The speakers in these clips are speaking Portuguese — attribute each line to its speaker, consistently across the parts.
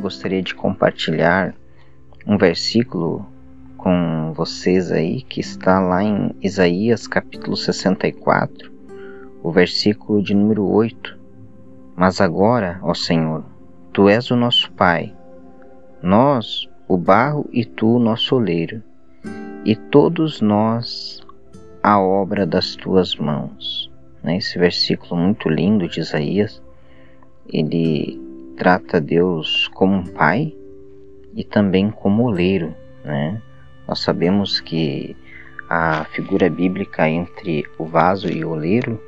Speaker 1: gostaria de compartilhar um versículo com vocês aí que está lá em Isaías capítulo 64, o versículo de número 8. Mas agora, ó Senhor, tu és o nosso Pai, nós o barro e tu o nosso oleiro, e todos nós a obra das tuas mãos. Né? Esse versículo muito lindo de Isaías, ele trata Deus como um pai e também como oleiro, né? Nós sabemos que a figura bíblica entre o vaso e o oleiro,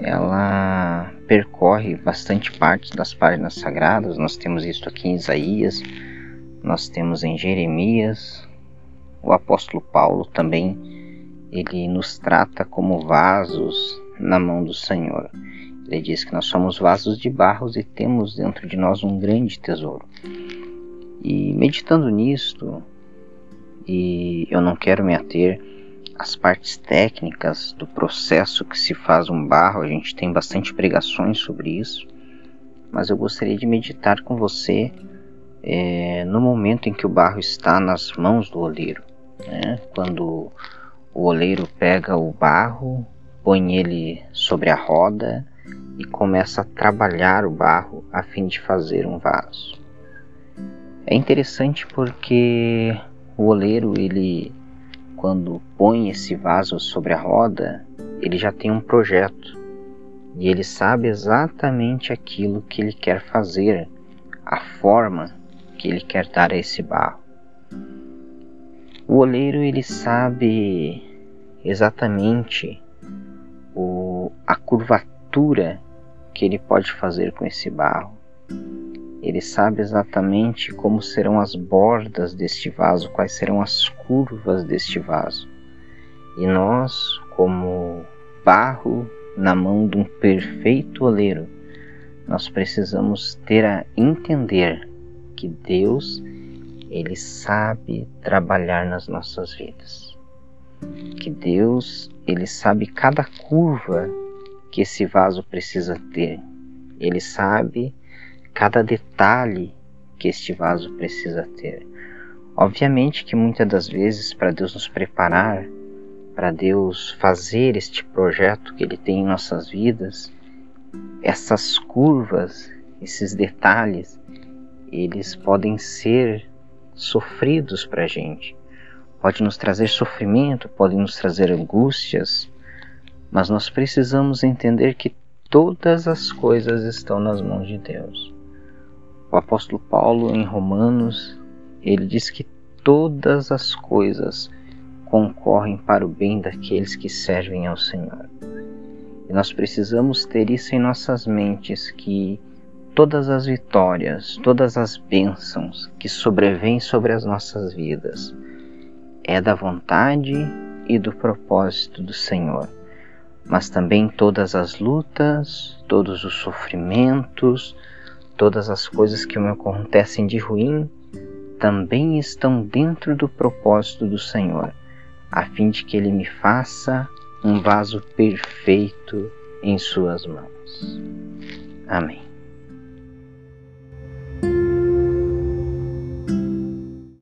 Speaker 1: ela percorre bastante parte das páginas sagradas. Nós temos isso aqui em Isaías, nós temos em Jeremias, o apóstolo Paulo também, ele nos trata como vasos na mão do Senhor. Ele diz que nós somos vasos de barros e temos dentro de nós um grande tesouro. E meditando nisto, e eu não quero me ater às partes técnicas do processo que se faz um barro, a gente tem bastante pregações sobre isso, mas eu gostaria de meditar com você é, no momento em que o barro está nas mãos do oleiro. Né? Quando o oleiro pega o barro, põe ele sobre a roda e começa a trabalhar o barro a fim de fazer um vaso. É interessante porque o oleiro, ele quando põe esse vaso sobre a roda, ele já tem um projeto e ele sabe exatamente aquilo que ele quer fazer, a forma que ele quer dar a esse barro. O oleiro ele sabe exatamente o, a curvatura que ele pode fazer com esse barro. Ele sabe exatamente como serão as bordas deste vaso, quais serão as curvas deste vaso. E nós, como barro na mão de um perfeito oleiro, nós precisamos ter a entender que Deus ele sabe trabalhar nas nossas vidas. Que Deus ele sabe cada curva que esse vaso precisa ter. Ele sabe cada detalhe que este vaso precisa ter. Obviamente que muitas das vezes, para Deus nos preparar, para Deus fazer este projeto que Ele tem em nossas vidas, essas curvas, esses detalhes, eles podem ser sofridos para a gente. Pode nos trazer sofrimento, pode nos trazer angústias, mas nós precisamos entender que todas as coisas estão nas mãos de Deus. O apóstolo Paulo, em Romanos, ele diz que todas as coisas concorrem para o bem daqueles que servem ao Senhor. E nós precisamos ter isso em nossas mentes que todas as vitórias, todas as bênçãos que sobrevêm sobre as nossas vidas é da vontade e do propósito do Senhor mas também todas as lutas, todos os sofrimentos, todas as coisas que me acontecem de ruim, também estão dentro do propósito do Senhor, a fim de que Ele me faça um vaso perfeito em Suas mãos. Amém.